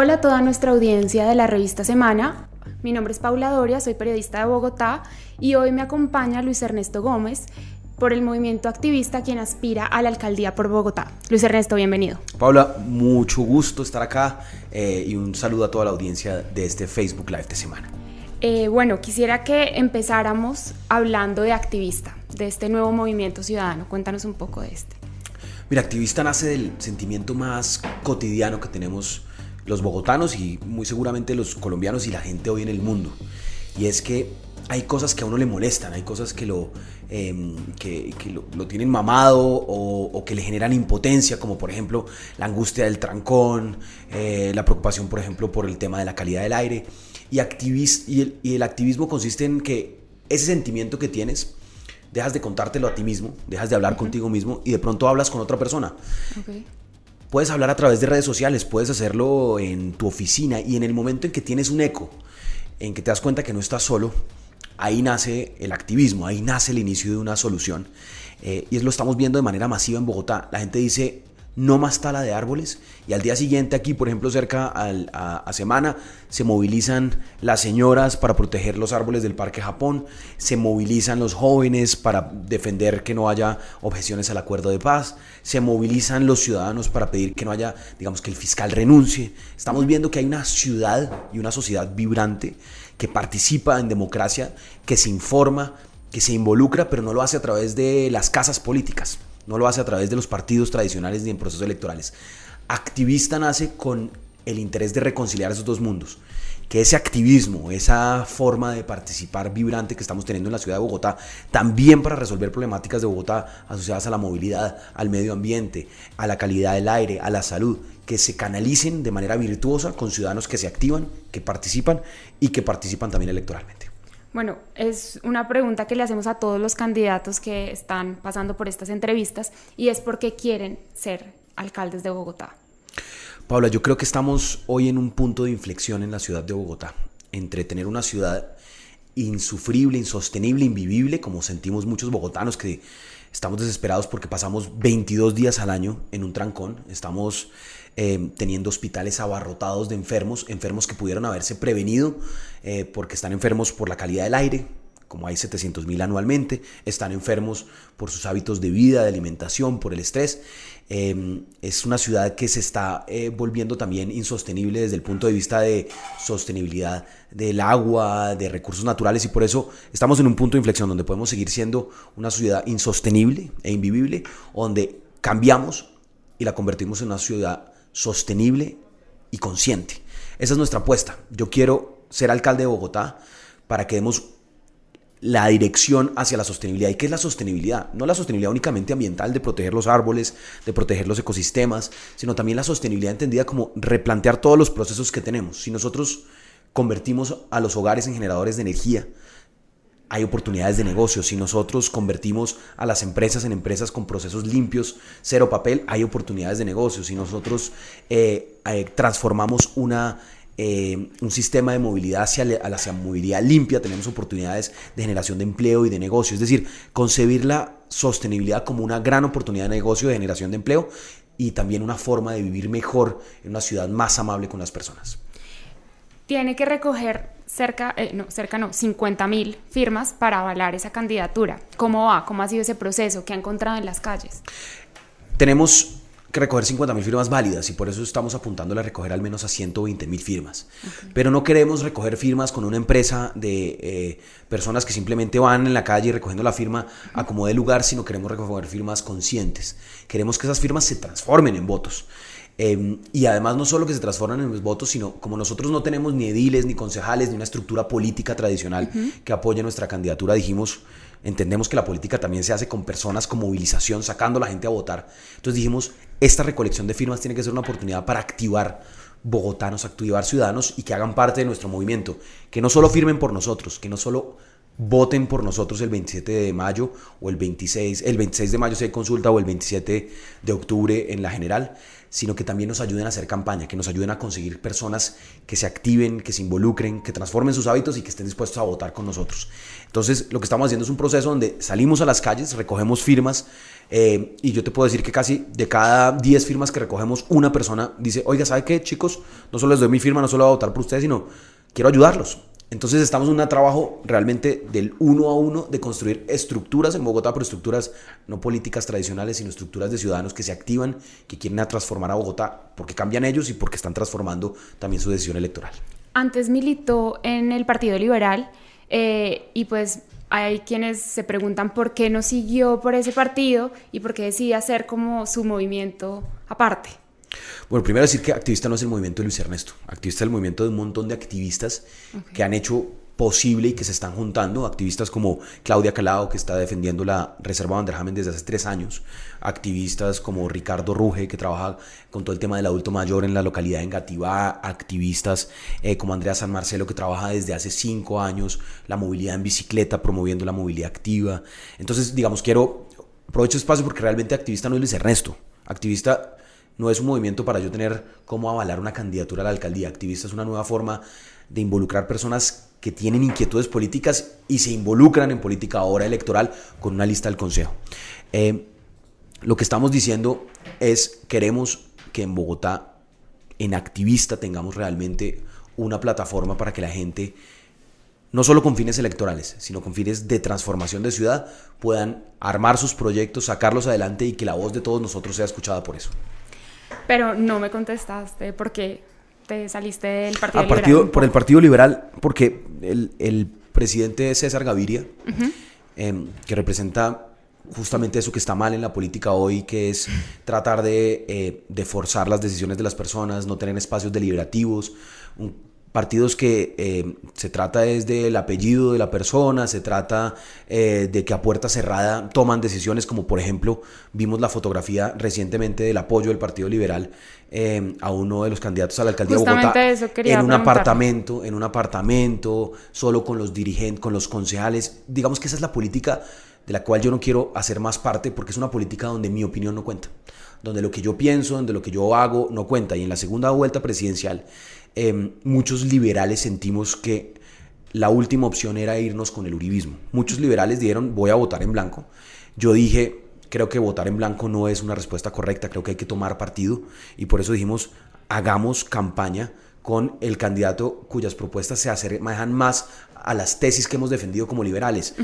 Hola a toda nuestra audiencia de la revista Semana. Mi nombre es Paula Doria, soy periodista de Bogotá y hoy me acompaña Luis Ernesto Gómez por el movimiento activista quien aspira a la alcaldía por Bogotá. Luis Ernesto, bienvenido. Paula, mucho gusto estar acá eh, y un saludo a toda la audiencia de este Facebook Live de semana. Eh, bueno, quisiera que empezáramos hablando de activista, de este nuevo movimiento ciudadano. Cuéntanos un poco de este. Mira, activista nace del sentimiento más cotidiano que tenemos los bogotanos y muy seguramente los colombianos y la gente hoy en el mundo. Y es que hay cosas que a uno le molestan, hay cosas que lo, em, que, lo, tienen mamado o, que le generan impotencia, como por ejemplo la angustia del trancón, eh, la preocupación por ejemplo por el tema de la calidad del aire. Y, y, el, y el activismo consiste en que ese sentimiento que tienes, dejas de contártelo a ti mismo, dejas de hablar contigo mismo y de pronto hablas con otra persona. Puedes hablar a través de redes sociales, puedes hacerlo en tu oficina y en el momento en que tienes un eco, en que te das cuenta que no estás solo, ahí nace el activismo, ahí nace el inicio de una solución. Eh, y lo estamos viendo de manera masiva en Bogotá. La gente dice, no más tala de árboles. Y al día siguiente aquí, por ejemplo, cerca a, Semana, se movilizan las señoras para proteger los árboles del Parque Japón, se movilizan los jóvenes para defender que no haya objeciones al acuerdo de paz, se movilizan los ciudadanos para pedir que no haya, digamos, que el fiscal renuncie. Estamos viendo que hay una ciudad y una sociedad vibrante que participa en democracia, que se informa, que se involucra, pero no lo hace a través de las casas políticas no lo hace a través de los partidos tradicionales ni en procesos electorales. Activista nace con el interés de reconciliar esos dos mundos. Que ese activismo, esa forma de participar vibrante que estamos teniendo en la ciudad de Bogotá, también para resolver problemáticas de Bogotá asociadas a la movilidad, al medio ambiente, a la calidad del aire, a la salud, que se canalicen de manera virtuosa con ciudadanos que se activan, que participan y que participan también electoralmente. Bueno, es una pregunta que le hacemos a todos los candidatos que están pasando por estas entrevistas y es por qué quieren ser alcaldes de Bogotá. Paula, yo creo que estamos hoy en un punto de inflexión en la ciudad de Bogotá, entre tener una ciudad insufrible, insostenible, invivible, como sentimos muchos bogotanos que estamos desesperados porque pasamos 22 días al año en un trancón, estamos eh, teniendo hospitales abarrotados de enfermos, enfermos que pudieron haberse prevenido eh, porque están enfermos por la calidad del aire, como hay 700 mil anualmente, están enfermos por sus hábitos de vida, de alimentación, por el estrés. Em, es una ciudad que se está eh, volviendo también insostenible desde el punto de vista de sostenibilidad del agua, de recursos naturales y por eso estamos en un punto de inflexión donde podemos seguir siendo una ciudad insostenible e invivible, donde cambiamos y la convertimos en una ciudad sostenible y consciente. Esa es nuestra apuesta. Yo quiero ser alcalde de Bogotá para que demos la dirección hacia la sostenibilidad. ¿Y qué es la sostenibilidad? No la sostenibilidad únicamente ambiental de proteger los árboles, de proteger los ecosistemas, sino también la sostenibilidad entendida como replantear todos los procesos que tenemos. Si nosotros convertimos a los hogares en generadores de energía, hay oportunidades de negocio. Si nosotros convertimos a las empresas en empresas con procesos limpios, cero papel, hay oportunidades de negocio. Si nosotros eh, eh, transformamos una, eh, un sistema de movilidad hacia, hacia movilidad limpia, tenemos oportunidades de generación de empleo y de negocio. Es decir, concebir la sostenibilidad como una gran oportunidad de negocio, de generación de empleo y también una forma de vivir mejor en una ciudad más amable con las personas. Tiene que recoger cerca, eh, no, cerca no, 50 mil firmas para avalar esa candidatura. ¿Cómo va? ¿Cómo ha sido ese proceso? ¿Qué ha encontrado en las calles? Tenemos que recoger 50 mil firmas válidas y por eso estamos apuntándole a recoger al menos a 120 mil firmas. Pero no queremos recoger firmas con una empresa de eh, personas que simplemente van en la calle recogiendo la firma a como de lugar, sino queremos recoger firmas conscientes. Queremos que esas firmas se transformen en votos. Em, y además no solo que se transforman en los votos, sino como nosotros no tenemos ni ediles, ni concejales, ni una estructura política tradicional que apoye nuestra candidatura, dijimos, entendemos que la política también se hace con personas, con movilización, sacando a la gente a votar. Entonces dijimos, esta recolección de firmas tiene que ser una oportunidad para activar bogotanos, activar ciudadanos y que hagan parte de nuestro movimiento. Que no solo firmen por nosotros, que no solo voten por nosotros el 27 de mayo o el 26, el 26 de mayo se consulta o el 27 de octubre en la general, sino que también nos ayuden a hacer campaña, que nos ayuden a conseguir personas que se activen, que se involucren, que transformen sus hábitos y que estén dispuestos a votar con nosotros. Entonces, lo que estamos haciendo es un proceso donde salimos a las calles, recogemos firmas, eh, y yo te puedo decir que casi de cada 10 firmas que recogemos, una persona dice, oiga, ¿sabe qué, chicos? No solo les doy mi firma, no solo voy a votar por ustedes, sino quiero ayudarlos. Entonces estamos en un trabajo realmente del uno a uno de construir estructuras en Bogotá, pero estructuras no políticas tradicionales, sino estructuras de ciudadanos que se activan, que quieren transformar a Bogotá, porque cambian ellos y porque están transformando también su decisión electoral. Antes militó en el Partido Liberal eh, y pues hay quienes se preguntan por qué no siguió por ese partido y por qué decidió hacer como su movimiento aparte. Bueno, primero decir que activista no es el movimiento de Luis Ernesto. Activista es el movimiento de un montón de activistas que han hecho posible y que se están juntando. Activistas como Claudia Calao, que está defendiendo la Reserva Vanderhamen desde hace tres años. Activistas como Ricardo Ruge, que trabaja con todo el tema del adulto mayor en la localidad de Engativá. Activistas eh, como Andrea San Marcelo, que trabaja desde hace cinco años la movilidad en bicicleta, promoviendo la movilidad activa. Entonces, digamos, quiero aprovecho espacio porque realmente activista no es Luis Ernesto. Activista no es un movimiento para yo tener cómo avalar una candidatura a la alcaldía. Activista es una nueva forma de involucrar personas que tienen inquietudes políticas y se involucran en política ahora electoral con una lista del Consejo. Eh, lo que estamos diciendo es queremos que en Bogotá, en activista, tengamos realmente una plataforma para que la gente, no solo con fines electorales, sino con fines de transformación de ciudad, puedan armar sus proyectos, sacarlos adelante y que la voz de todos nosotros sea escuchada por eso. Pero no me contestaste por qué te saliste del Partido Liberal. Partido, por el Partido Liberal, porque el, el presidente César Gaviria, em, que representa justamente eso que está mal en la política hoy, que es tratar de, eh, de, forzar las decisiones de las personas, no tener espacios deliberativos, un, partidos que eh, se trata es del apellido de la persona, se trata eh, de que a puerta cerrada toman decisiones, como por ejemplo vimos la fotografía recientemente del apoyo del Partido Liberal eh, a uno de los candidatos a la alcaldía de Bogotá en un apartamento, en un apartamento, solo con los dirigentes, con los concejales. Digamos que esa es la política de la cual yo no quiero hacer más parte porque es una política donde mi opinión no cuenta, donde lo que yo pienso, donde lo que yo hago no cuenta. Y en la segunda vuelta presidencial Em, muchos liberales sentimos que la última opción era irnos con el uribismo. Muchos liberales dijeron voy a votar en blanco. Yo dije creo que votar en blanco no es una respuesta correcta, creo que hay que tomar partido y por eso dijimos hagamos campaña con el candidato cuyas propuestas se asemejan más a las tesis que hemos defendido como liberales.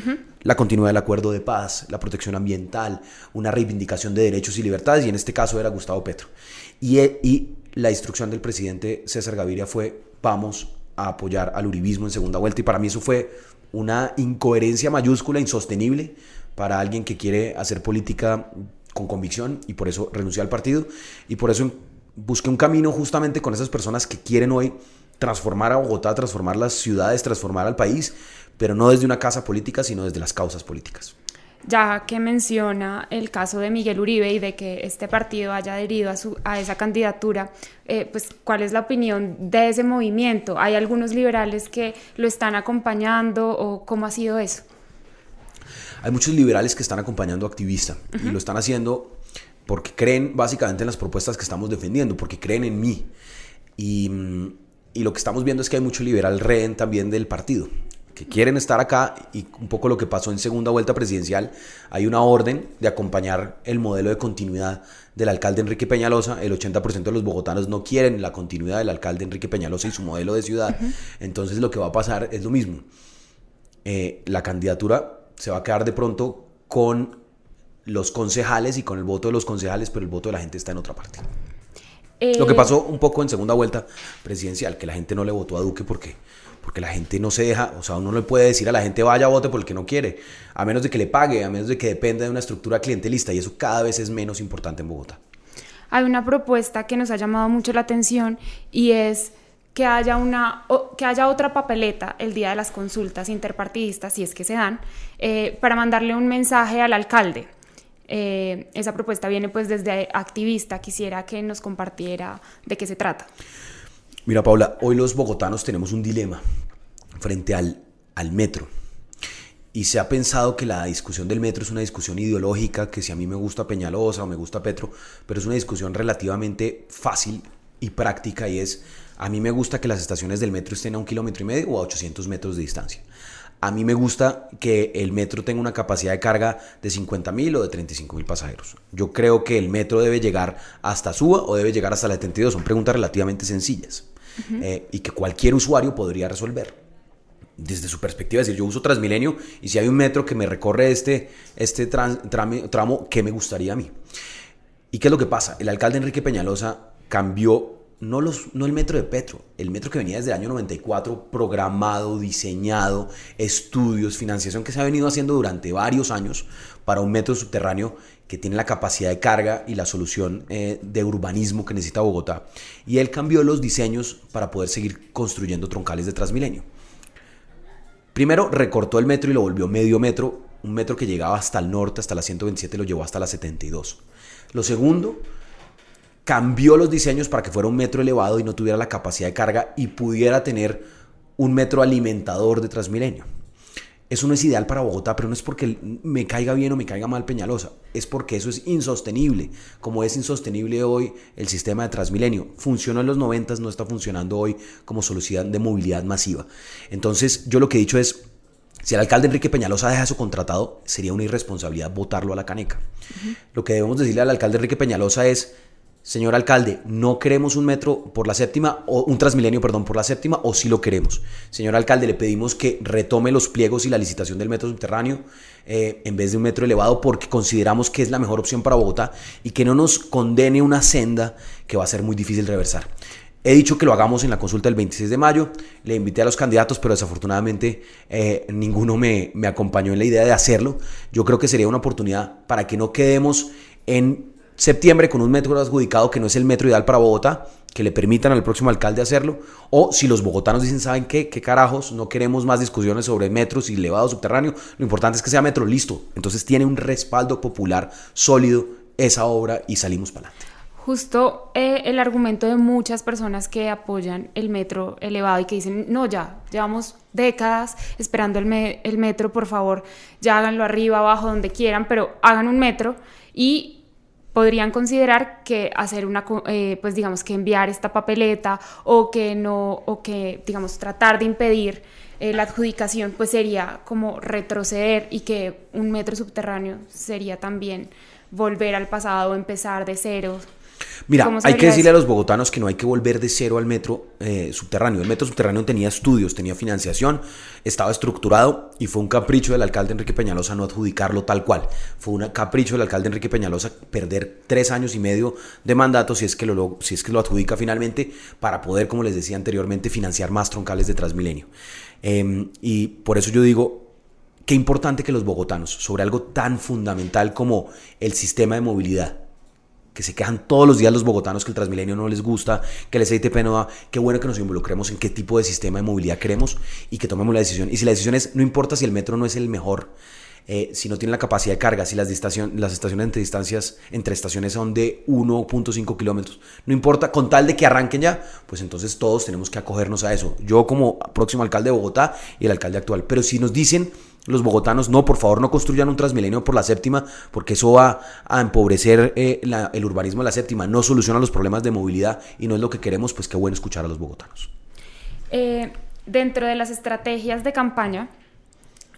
La continuidad del acuerdo de paz, la protección ambiental, una reivindicación de derechos y libertades, y en este caso era Gustavo Petro. Y, y la instrucción del presidente César Gaviria fue vamos a apoyar al uribismo en segunda vuelta y para mí eso fue una incoherencia mayúscula, insostenible para alguien que quiere hacer política con convicción y por eso renunció al partido. Y por eso busqué un camino justamente con esas personas que quieren hoy transformar a Bogotá, transformar las ciudades, transformar al país, pero no desde una casa política, sino desde las causas políticas ya que menciona el caso de Miguel Uribe y de que este partido haya adherido a, su, a esa candidatura, eh, pues cuál es la opinión de ese movimiento. ¿Hay algunos liberales que lo están acompañando o cómo ha sido eso? Hay muchos liberales que están acompañando a activista y lo están haciendo porque creen básicamente en las propuestas que estamos defendiendo, porque creen en mí. Y, y lo que estamos viendo es que hay mucho liberal rehén también del partido que quieren estar acá y un poco lo que pasó en segunda vuelta presidencial, hay una orden de acompañar el modelo de continuidad del alcalde Enrique Peñalosa. El 80% de los bogotanos no quieren la continuidad del alcalde Enrique Peñalosa y su modelo de ciudad. Entonces lo que va a pasar es lo mismo. Eh, la candidatura se va a quedar de pronto con los concejales y con el voto de los concejales, pero el voto de la gente está en otra parte. Lo que eh, pasó un poco en segunda vuelta presidencial, que la gente no le votó a Duque porque porque la gente no se deja, o sea, uno no le puede decir a la gente vaya a vote porque no quiere, a menos de que le pague, a menos de que dependa de una estructura clientelista y eso cada vez es menos importante en Bogotá. Hay una propuesta que nos ha llamado mucho la atención y es que haya, una, que haya otra papeleta el día de las consultas interpartidistas, si es que se dan, eh, para mandarle un mensaje al alcalde. Eh, esa propuesta viene pues desde activista, quisiera que nos compartiera de qué se trata. Mira, Paula, hoy los bogotanos tenemos un dilema frente al, al metro. y se ha pensado que la discusión del metro es una discusión ideológica, que si a mí me gusta Peñalosa o me gusta Petro, pero es una discusión relativamente fácil y práctica y es, a mí me gusta que las estaciones del metro estén a un kilómetro y medio o a 800 metros de distancia. A mí me gusta que el metro tenga una capacidad de carga de 50 mil o de 35 mil pasajeros. Yo creo que el metro debe llegar hasta Suba o debe llegar hasta la 72. Son preguntas relativamente sencillas eh, y que cualquier usuario podría resolver desde su perspectiva, es decir, yo uso Transmilenio y si hay un metro que me recorre este, este tramo, ¿qué me gustaría a mí? ¿Y qué es lo que pasa? El alcalde Enrique Peñalosa cambió no, los, no el metro de Petro, el metro que venía desde el año 94, programado, diseñado, estudios, financiación que se ha venido haciendo durante varios años para un metro subterráneo que tiene la capacidad de carga y la solución eh, de urbanismo que necesita Bogotá. Y él cambió los diseños para poder seguir construyendo troncales de Transmilenio. Primero recortó el metro y lo volvió medio metro, un metro que llegaba hasta el norte, hasta la 127, lo llevó hasta la 72. Lo segundo, cambió los diseños para que fuera un metro elevado y no tuviera la capacidad de carga y pudiera tener un metro alimentador de Transmilenio. Eso no es ideal para Bogotá, pero no es porque me caiga bien o me caiga mal Peñalosa, es porque eso es insostenible, como es insostenible hoy el sistema de Transmilenio. Funcionó en los 90, no está funcionando hoy como solución de movilidad masiva. Entonces, yo lo que he dicho es, si el alcalde Enrique Peñalosa deja eso contratado, sería una irresponsabilidad votarlo a la caneca. Lo que debemos decirle al alcalde Enrique Peñalosa es, señor alcalde, no queremos un metro por la séptima, o un transmilenio, perdón, por la séptima, o sí lo queremos. Señor alcalde, le pedimos que retome los pliegos y la licitación del metro subterráneo eh, en vez de un metro elevado porque consideramos que es la mejor opción para Bogotá y que no nos condene una senda que va a ser muy difícil reversar. He dicho que lo hagamos en la consulta del 26 de mayo, le invité a los candidatos, pero desafortunadamente eh, ninguno me acompañó en la idea de hacerlo. Yo creo que sería una oportunidad para que no quedemos en septiembre con un metro adjudicado que no es el metro ideal para Bogotá, que le permitan al próximo alcalde hacerlo, o si los bogotanos dicen, ¿saben qué? ¿Qué carajos? No queremos más discusiones sobre metros y elevado subterráneo, lo importante es que sea metro, listo. Entonces tiene un respaldo popular sólido esa obra y salimos para adelante. Justo eh, el argumento de muchas personas que apoyan el metro elevado y que dicen, no, ya, llevamos décadas esperando el, el metro, por favor, ya háganlo arriba, abajo, donde quieran, pero hagan un metro y podrían considerar que hacer una, eh, pues digamos que enviar esta papeleta o que no, o que digamos tratar de impedir eh, la adjudicación, pues sería como retroceder y que un metro subterráneo sería también volver al pasado, empezar de cero. Mira, hay que decirle a los bogotanos que no hay que volver de cero al metro eh, subterráneo. El metro subterráneo tenía estudios, tenía financiación, estaba estructurado y fue un capricho del alcalde Enrique Peñalosa no adjudicarlo tal cual. Fue un capricho del alcalde Enrique Peñalosa perder tres años y medio de mandato si es que lo, si es que lo adjudica finalmente para poder, como les decía anteriormente, financiar más troncales de Transmilenio. Em, y por eso yo digo, qué importante que los bogotanos, sobre algo tan fundamental como el sistema de movilidad, que se quejan todos los días los bogotanos que el Transmilenio no les gusta, que el SITP no va, qué bueno que nos involucremos en qué tipo de sistema de movilidad queremos y que tomemos la decisión. Y si la decisión es, no importa si el metro no es el mejor, eh, si no tiene la capacidad de carga, si las, las estaciones entre distancias entre estaciones son de 1.5 kilómetros, no importa, con tal de que arranquen ya, pues entonces todos tenemos que acogernos a eso. Yo como próximo alcalde de Bogotá y el alcalde actual. Pero si nos dicen los bogotanos, no, por favor no construyan un transmilenio por la séptima, porque eso va a empobrecer eh, el urbanismo de la séptima, no soluciona los problemas de movilidad y no es lo que queremos, pues qué bueno escuchar a los bogotanos. Eh, dentro de las estrategias de campaña,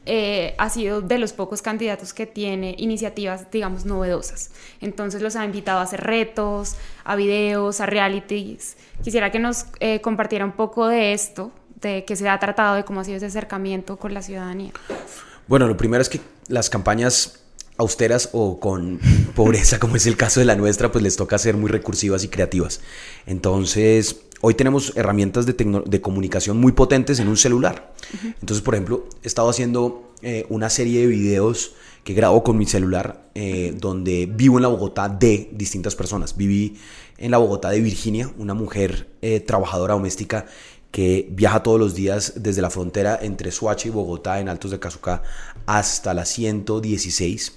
eh, ha sido de los pocos candidatos que tiene iniciativas, digamos, novedosas. Entonces los ha invitado a hacer retos, a videos, a realities. Quisiera que nos compartiera un poco de esto, de qué se ha tratado, de cómo ha sido ese acercamiento con la ciudadanía? Bueno, lo primero es que las campañas austeras o con pobreza, como es el caso de la nuestra, pues les toca ser muy recursivas y creativas. Entonces, hoy tenemos herramientas de, de comunicación muy potentes en un celular. Entonces, por ejemplo, he estado haciendo eh, una serie de videos que grabo con mi celular, eh, donde vivo en la Bogotá de distintas personas. Viví en la Bogotá de Virginia, una mujer eh, trabajadora doméstica que viaja todos los días desde la frontera entre Suacha y Bogotá en Altos de Cazucá hasta la 116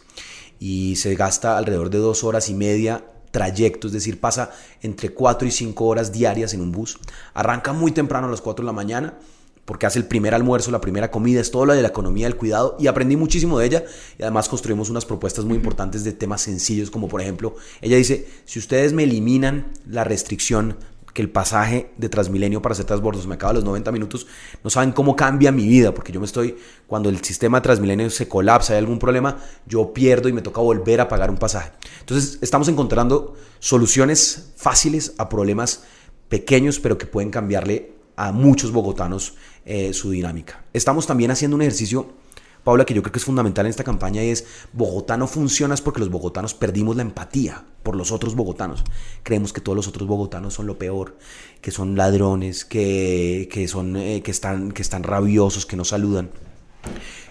y se gasta alrededor de dos horas y media trayecto, es decir, pasa entre 4 y 5 horas diarias en un bus. Arranca muy temprano a las 4 de la mañana porque hace el primer almuerzo, la primera comida, es todo lo de la economía del cuidado y aprendí muchísimo de ella y además construimos unas propuestas muy importantes de temas sencillos como por ejemplo, ella dice, si ustedes me eliminan la restricción que el pasaje de Transmilenio para hacer transbordos me acaba los 90 minutos, no saben cómo cambia mi vida, porque yo me estoy, cuando el sistema Transmilenio se colapsa, hay algún problema, yo pierdo y me toca volver a pagar un pasaje. Entonces, estamos encontrando soluciones fáciles a problemas pequeños, pero que pueden cambiarle a muchos bogotanos eh, su dinámica. Estamos también haciendo un ejercicio, Paula, que yo creo que es fundamental en esta campaña y es Bogotá no funciona es porque los bogotanos perdimos la empatía por los otros bogotanos. Creemos que todos los otros bogotanos son lo peor, que son ladrones, que, son, eh, que, están, que están rabiosos, que no saludan.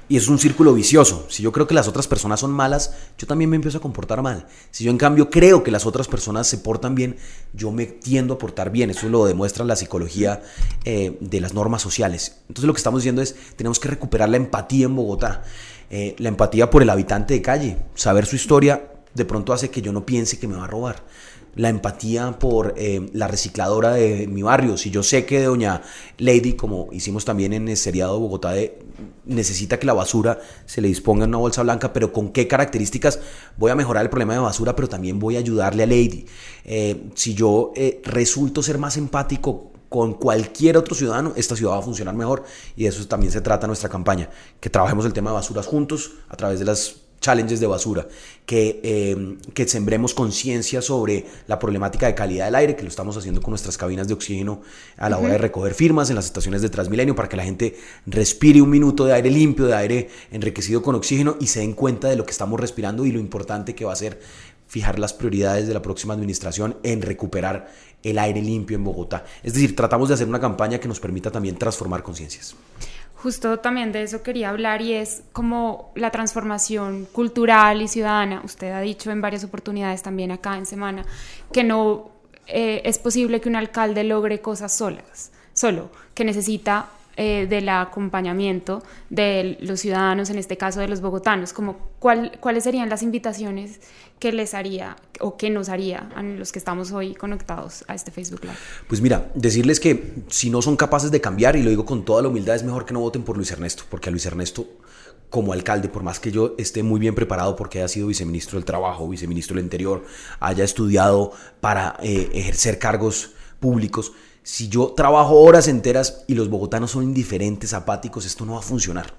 Y es un círculo vicioso. Si yo creo que las otras personas son malas, yo también me empiezo a comportar mal. Si yo en cambio creo que las otras personas se portan bien, yo me tiendo a portar bien. Eso lo demuestra la psicología eh, de las normas sociales. Entonces lo que estamos diciendo es, tenemos que recuperar la empatía en Bogotá. Eh, la empatía por el habitante de calle. Saber su historia de pronto hace que yo no piense que me va a robar la empatía por eh, la recicladora de mi barrio. Si yo sé que doña Lady, como hicimos también en el seriado de Bogotá, necesita que la basura se le disponga en una bolsa blanca, pero con qué características voy a mejorar el problema de basura, pero también voy a ayudarle a Lady. Eh, si yo eh, resulto ser más empático con cualquier otro ciudadano, esta ciudad va a funcionar mejor y de eso también se trata nuestra campaña, que trabajemos el tema de basuras juntos a través de las challenges de basura, que, em, que sembremos conciencia sobre la problemática de calidad del aire, que lo estamos haciendo con nuestras cabinas de oxígeno a la hora de recoger firmas en las estaciones de Transmilenio para que la gente respire un minuto de aire limpio, de aire enriquecido con oxígeno y se den cuenta de lo que estamos respirando y lo importante que va a ser fijar las prioridades de la próxima administración en recuperar el aire limpio en Bogotá. Es decir, tratamos de hacer una campaña que nos permita también transformar conciencias justo también de eso quería hablar y es como la transformación cultural y ciudadana. Usted ha dicho en varias oportunidades también acá en Semana que no eh, es posible que un alcalde logre cosas solas, solo, que necesita eh, del acompañamiento de los ciudadanos, en este caso de los bogotanos, como cuáles serían las invitaciones que les haría o que nos haría a los que estamos hoy conectados a este Facebook Live. Pues mira, decirles que si no son capaces de cambiar, y lo digo con toda la humildad, es mejor que no voten por Luis Ernesto, porque a Luis Ernesto como alcalde, por más que yo esté muy bien preparado porque haya sido viceministro del Trabajo, viceministro del Interior, haya estudiado para eh, ejercer cargos públicos, si yo trabajo horas enteras y los bogotanos son indiferentes, apáticos, esto no va a funcionar.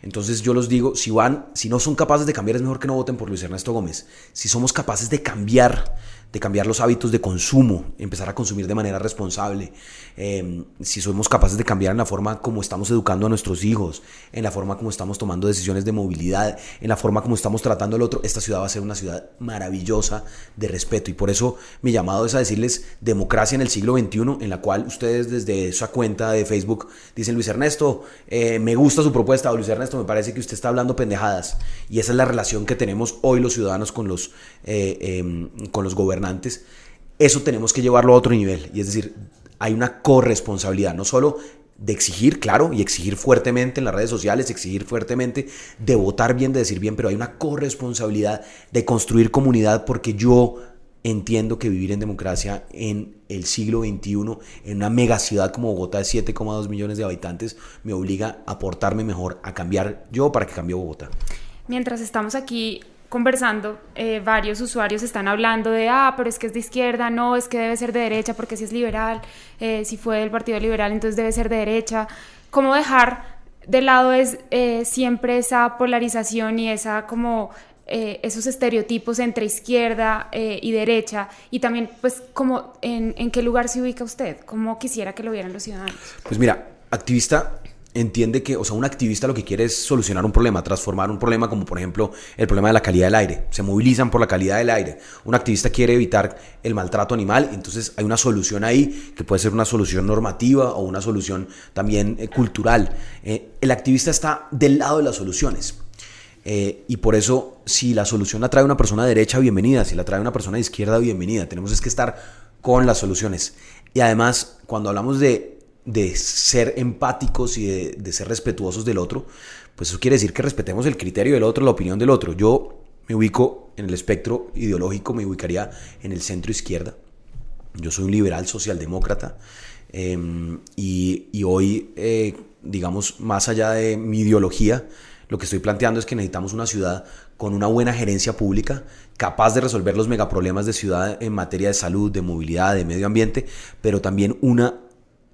Entonces yo los digo, si van, si no son capaces de cambiar, es mejor que no voten por Luis Ernesto Gómez. Si somos capaces de cambiar de cambiar los hábitos de consumo, empezar a consumir de manera responsable, em, si somos capaces de cambiar en la forma como estamos educando a nuestros hijos, en la forma como estamos tomando decisiones de movilidad, en la forma como estamos tratando al otro, esta ciudad va a ser una ciudad maravillosa de respeto. Y por eso mi llamado es a decirles democracia en el siglo XXI, en la cual ustedes desde esa cuenta de Facebook dicen, Luis Ernesto, eh, me gusta su propuesta, o Luis Ernesto, me parece que usted está hablando pendejadas. Y esa es la relación que tenemos hoy los ciudadanos con los, eh, em, con los gobernantes eso tenemos que llevarlo a otro nivel. Y es decir, hay una corresponsabilidad, no solo de exigir, claro, y exigir fuertemente en las redes sociales, exigir fuertemente, de votar bien, de decir bien, pero hay una corresponsabilidad de construir comunidad porque yo entiendo que vivir en democracia en el siglo XXI, en una mega ciudad como Bogotá de 7,2 millones de habitantes, me obliga a portarme mejor, a cambiar yo para que cambie Bogotá. Mientras estamos aquí conversando, eh, varios usuarios están hablando de, ah, pero es que es de izquierda, no, es que debe ser de derecha porque si es liberal, eh, si fue del Partido Liberal, entonces debe ser de derecha. ¿Cómo dejar de lado es eh, siempre esa polarización y esa como esos estereotipos entre izquierda y derecha y también pues como en, en qué lugar se ubica usted, cómo quisiera que lo vieran los ciudadanos? Pues mira, activista entiende que, o sea, un activista lo que quiere es solucionar un problema, transformar un problema como por ejemplo el problema de la calidad del aire. Se movilizan por la calidad del aire. Un activista quiere evitar el maltrato animal, entonces hay una solución ahí que puede ser una solución normativa o una solución también eh, cultural. Eh, el activista está del lado de las soluciones. Eh, y por eso, si la solución la trae una persona de derecha, bienvenida. Si la trae una persona de izquierda, bienvenida. Tenemos es que estar con las soluciones. Y además, cuando hablamos de de ser empáticos y de, ser respetuosos del otro, pues eso quiere decir que respetemos el criterio del otro, la opinión del otro. Yo me ubico en el espectro ideológico, me ubicaría en el centro izquierda. Yo soy un liberal socialdemócrata em, y, hoy eh, digamos, más allá de mi ideología, lo que estoy planteando es que necesitamos una ciudad con una buena gerencia pública, capaz de resolver los megaproblemas de ciudad en materia de salud, de movilidad, de medio ambiente, pero también una,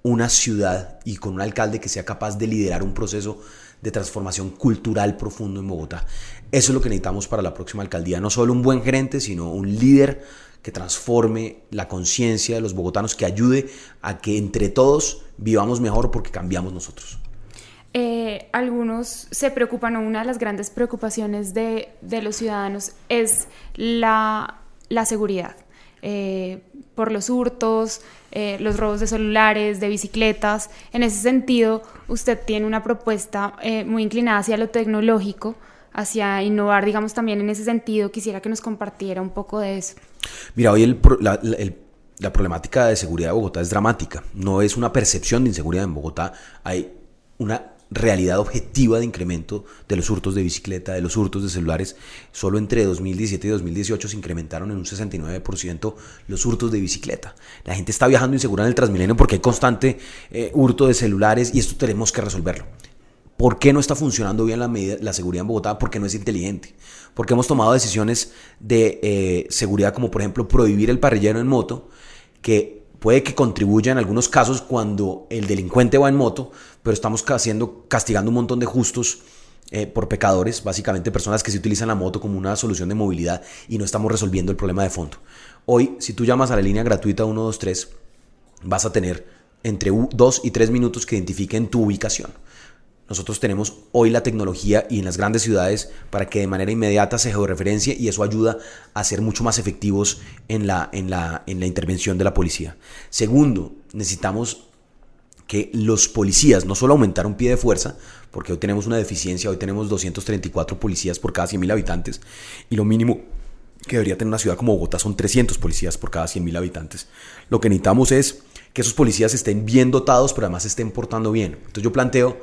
una ciudad y con un alcalde que sea capaz de liderar un proceso de transformación cultural profundo en Bogotá. Eso es lo que necesitamos para la próxima alcaldía, no solo un buen gerente, sino un líder que transforme la conciencia de los bogotanos, que ayude a que entre todos vivamos mejor porque cambiamos nosotros. Eh, algunos se preocupan, o una de las grandes preocupaciones de, los ciudadanos es la, seguridad. Eh, por los hurtos, eh, los robos de celulares, de bicicletas. En ese sentido, usted tiene una propuesta muy inclinada hacia lo tecnológico, hacia innovar, digamos, también en ese sentido. Quisiera que nos compartiera un poco de eso. Mira, hoy la problemática de seguridad de Bogotá es dramática. No es una percepción de inseguridad en Bogotá. Hay una realidad objetiva de incremento de los hurtos de bicicleta, de los hurtos de celulares. Solo entre 2017 y 2018 se incrementaron en un 69% los hurtos de bicicleta. La gente está viajando insegura en el Transmilenio porque hay constante eh, hurto de celulares y esto tenemos que resolverlo. ¿Por qué no está funcionando bien la, la seguridad en Bogotá? Porque no es inteligente. Porque hemos tomado decisiones de eh, seguridad como por ejemplo prohibir el parrillero en moto, que puede que contribuya en algunos casos cuando el delincuente va en moto, pero estamos haciendo, castigando un montón de justos eh, por pecadores, básicamente personas que se utilizan la moto como una solución de movilidad y no estamos resolviendo el problema de fondo. Hoy, si tú llamas a la línea gratuita 123, vas a tener entre 2 y 3 minutos que identifiquen tu ubicación. Nosotros tenemos hoy la tecnología y en las grandes ciudades para que de manera inmediata se georreferencie y eso ayuda a ser mucho más efectivos en la, en la, en la intervención de la policía. Segundo, necesitamos que los policías no solo aumentar un pie de fuerza, porque hoy tenemos una deficiencia, hoy tenemos 234 policías por cada 100.000 habitantes y lo mínimo que debería tener una ciudad como Bogotá son 300 policías por cada 100.000 habitantes. Lo que necesitamos es que esos policías estén bien dotados, pero además estén portando bien. Entonces yo planteo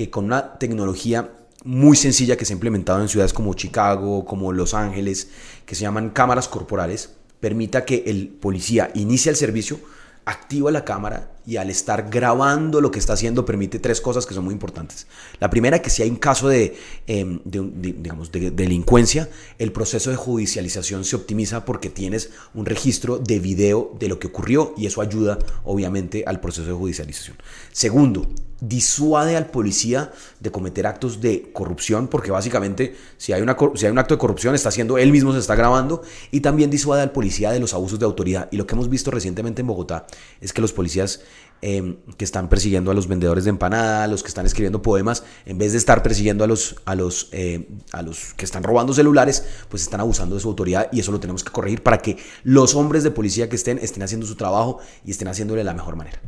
que con una tecnología muy sencilla que se ha implementado en ciudades como Chicago, como Los Ángeles, que se llaman cámaras corporales, permita que el policía inicie el servicio, activa la cámara y al estar grabando lo que está haciendo permite tres cosas que son muy importantes. La primera, que si hay un caso de, em, digamos, de delincuencia, el proceso de judicialización se optimiza porque tienes un registro de video de lo que ocurrió y eso ayuda obviamente al proceso de judicialización. Segundo, disuade al policía de cometer actos de corrupción, porque básicamente si hay, una, si hay un acto de corrupción está haciendo, él mismo se está grabando, y también disuade al policía de los abusos de autoridad. Y lo que hemos visto recientemente en Bogotá es que los policías em, que están persiguiendo a los vendedores de empanada, los que están escribiendo poemas, en vez de estar persiguiendo a los, a los, em, a los que están robando celulares, pues están abusando de su autoridad y eso lo tenemos que corregir para que los hombres de policía que estén estén haciendo su trabajo y estén haciéndole de la mejor manera.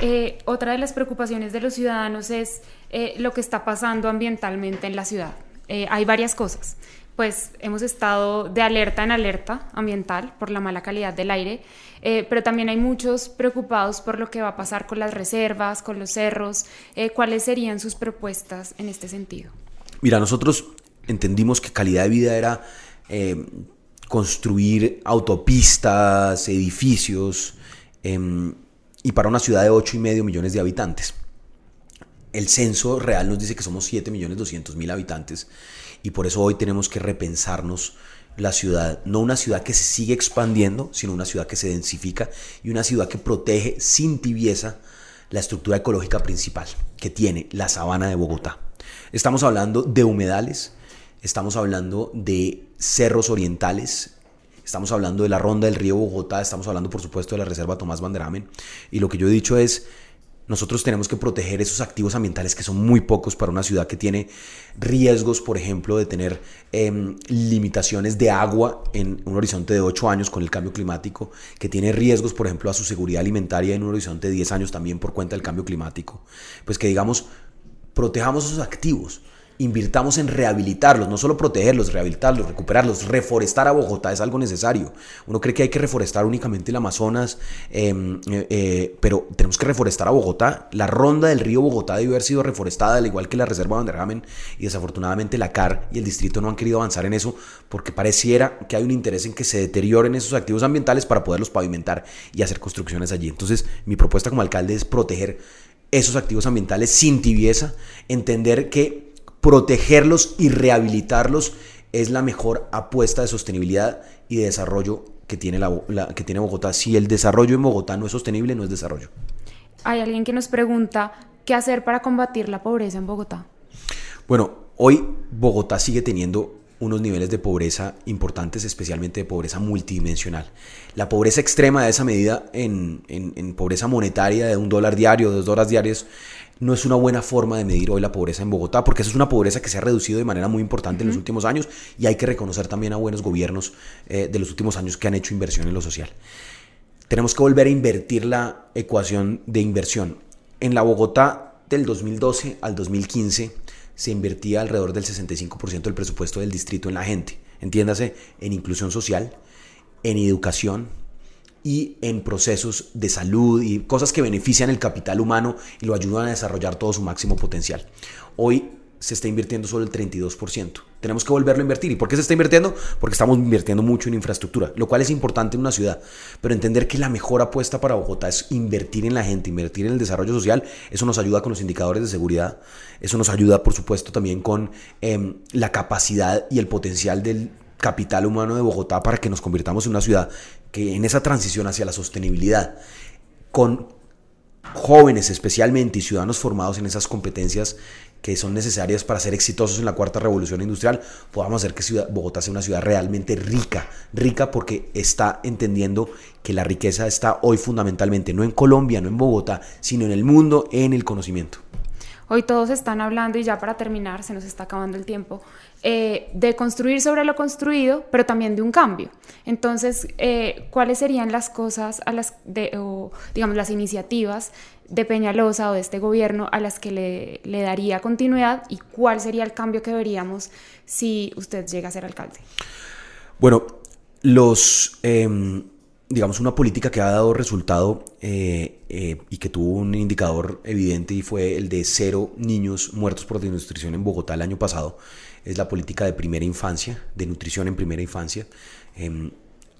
Eh, otra de las preocupaciones de los ciudadanos es eh, lo que está pasando ambientalmente en la ciudad. Eh, hay varias cosas. Pues hemos estado de alerta en alerta ambiental por la mala calidad del aire, pero también hay muchos preocupados por lo que va a pasar con las reservas, con los cerros. ¿Cuáles serían sus propuestas en este sentido? Mira, nosotros entendimos que calidad de vida era construir autopistas, edificios, em, y para una ciudad de 8 y medio millones de habitantes. El censo real nos dice que somos 7 millones 200 mil habitantes y por eso hoy tenemos que repensarnos la ciudad, no una ciudad que se sigue expandiendo, sino una ciudad que se densifica y una ciudad que protege sin tibieza la estructura ecológica principal que tiene la sabana de Bogotá. Estamos hablando de humedales, estamos hablando de cerros orientales, Estamos hablando de la ronda del río Bogotá, estamos hablando por supuesto de la reserva Tomás Banderamen. Y lo que yo he dicho es, nosotros tenemos que proteger esos activos ambientales que son muy pocos para una ciudad que tiene riesgos, por ejemplo, de tener em, limitaciones de agua en un horizonte de 8 años con el cambio climático, que tiene riesgos, por ejemplo, a su seguridad alimentaria en un horizonte de 10 años también por cuenta del cambio climático. Pues que digamos, protejamos esos activos invirtamos en rehabilitarlos, no solo protegerlos, rehabilitarlos, recuperarlos, reforestar a Bogotá es algo necesario. Uno cree que hay que reforestar únicamente el Amazonas, em, eh, eh, pero tenemos que reforestar a Bogotá. La ronda del río Bogotá debe haber sido reforestada, al igual que la reserva Vanderhamen, y desafortunadamente la CAR y el distrito no han querido avanzar en eso porque pareciera que hay un interés en que se deterioren esos activos ambientales para poderlos pavimentar y hacer construcciones allí. Entonces, mi propuesta como alcalde es proteger esos activos ambientales sin tibieza, entender que protegerlos y rehabilitarlos es la mejor apuesta de sostenibilidad y de desarrollo que tiene, la, que tiene Bogotá. Si el desarrollo en Bogotá no es sostenible, no es desarrollo. Hay alguien que nos pregunta qué hacer para combatir la pobreza en Bogotá. Bueno, hoy Bogotá sigue teniendo unos niveles de pobreza importantes, especialmente de pobreza multidimensional. La pobreza extrema de esa medida en, en, pobreza monetaria de un dólar diario, dos dólares diarios, no es una buena forma de medir hoy la pobreza en Bogotá, porque esa es una pobreza que se ha reducido de manera muy importante en los últimos años y hay que reconocer también a buenos gobiernos eh, de los últimos años que han hecho inversión en lo social. Tenemos que volver a invertir la ecuación de inversión. En la Bogotá del 2012 al 2015 se invertía alrededor del 65% del presupuesto del distrito en la gente, entiéndase, en inclusión social, en educación y en procesos de salud y cosas que benefician el capital humano y lo ayudan a desarrollar todo su máximo potencial. Hoy se está invirtiendo solo el 32%. Tenemos que volverlo a invertir. ¿Y por qué se está invirtiendo? Porque estamos invirtiendo mucho en infraestructura, lo cual es importante en una ciudad. Pero entender que la mejor apuesta para Bogotá es invertir en la gente, invertir en el desarrollo social. Eso nos ayuda con los indicadores de seguridad. Eso nos ayuda, por supuesto, también con em, la capacidad y el potencial del capital humano de Bogotá para que nos convirtamos en una ciudad que en esa transición hacia la sostenibilidad, con jóvenes especialmente y ciudadanos formados en esas competencias que son necesarias para ser exitosos en la cuarta revolución industrial, podamos hacer que Bogotá sea una ciudad realmente rica, rica porque está entendiendo que la riqueza está hoy fundamentalmente no en Colombia, no en Bogotá, sino en el mundo, en el conocimiento. Hoy todos están hablando, y ya para terminar, se nos está acabando el tiempo, eh, de construir sobre lo construido, pero también de un cambio. Entonces, eh, ¿cuáles serían las cosas, de, o, digamos, las iniciativas de Peñalosa o de este gobierno a las que le, le daría continuidad y cuál sería el cambio que veríamos si usted llega a ser alcalde? Bueno, los... Em, digamos, una política que ha dado resultado eh, eh, y que tuvo un indicador evidente y fue el de cero niños muertos por desnutrición en Bogotá el año pasado, es la política de primera infancia, de nutrición en primera infancia. Em,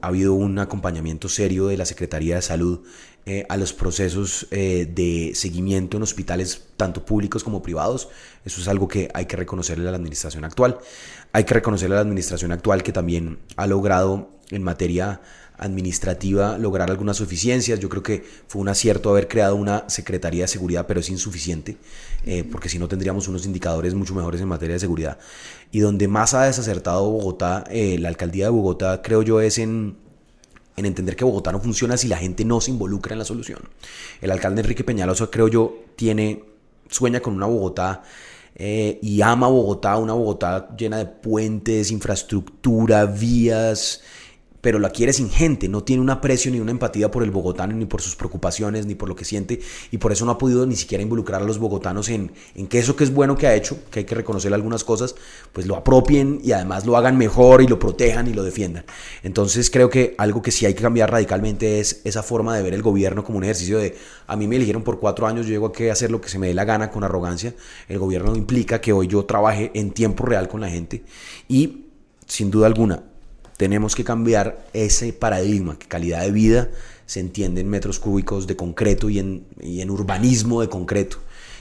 ha habido un acompañamiento serio de la Secretaría de Salud eh, a los procesos de seguimiento en hospitales tanto públicos como privados. Eso es algo que hay que reconocerle a la administración actual. Hay que reconocerle a la administración actual que también ha logrado en materia administrativa lograr algunas suficiencias. Yo creo que fue un acierto haber creado una Secretaría de Seguridad, pero es insuficiente, eh, porque si no tendríamos unos indicadores mucho mejores en materia de seguridad. Y donde más ha desacertado Bogotá, eh, la alcaldía de Bogotá, creo yo, es en, en entender que Bogotá no funciona si la gente no se involucra en la solución. El alcalde Enrique Peñalosa, creo yo, tiene, sueña con una Bogotá eh, y ama Bogotá, una Bogotá llena de puentes, infraestructura, vías, pero la quiere sin gente, no tiene un aprecio ni una empatía por el bogotano, ni por sus preocupaciones, ni por lo que siente, y por eso no ha podido ni siquiera involucrar a los bogotanos en, en que eso que es bueno que ha hecho, que hay que reconocer algunas cosas, pues lo apropien y además lo hagan mejor y lo protejan y lo defiendan. Entonces creo que algo que sí hay que cambiar radicalmente es esa forma de ver el gobierno como un ejercicio de, a mí me eligieron por cuatro años, yo llego a hacer lo que se me dé la gana con arrogancia, el gobierno implica que hoy yo trabaje en tiempo real con la gente y sin duda alguna, tenemos que cambiar ese paradigma, que calidad de vida se entiende en metros cúbicos de concreto y en, y en urbanismo de concreto.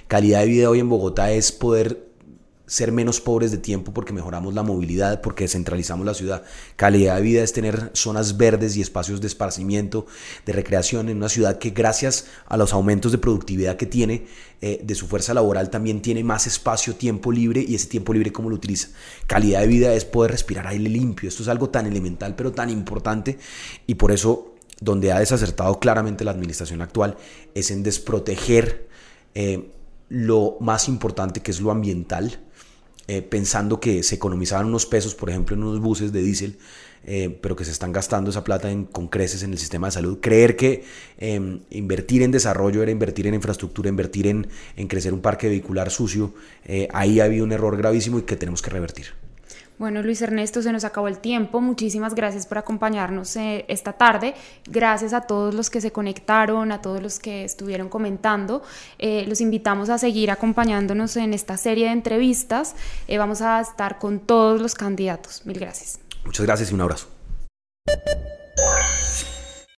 Calidad de vida hoy en Bogotá es poder ser menos pobres de tiempo porque mejoramos la movilidad, porque descentralizamos la ciudad. Calidad de vida es tener zonas verdes y espacios de esparcimiento, de recreación en una ciudad que gracias a los aumentos de productividad que tiene eh, de su fuerza laboral también tiene más espacio, tiempo libre y ese tiempo libre cómo lo utiliza. Calidad de vida es poder respirar aire limpio. Esto es algo tan elemental pero tan importante y por eso donde ha desacertado claramente la administración actual es en desproteger eh, lo más importante que es lo ambiental eh, pensando que se economizaban unos pesos, por ejemplo, en unos buses de diésel, eh, pero que se están gastando esa plata en, con creces en el sistema de salud. Creer que em, invertir en desarrollo era invertir en infraestructura, invertir en, en crecer un parque vehicular sucio, eh, ahí ha habido un error gravísimo y que tenemos que revertir. Bueno, Luis Ernesto, se nos acabó el tiempo. Muchísimas gracias por acompañarnos eh, esta tarde. Gracias a todos los que se conectaron, a todos los que estuvieron comentando. Eh, los invitamos a seguir acompañándonos en esta serie de entrevistas. Eh, vamos a estar con todos los candidatos. Mil gracias. Muchas gracias y un abrazo.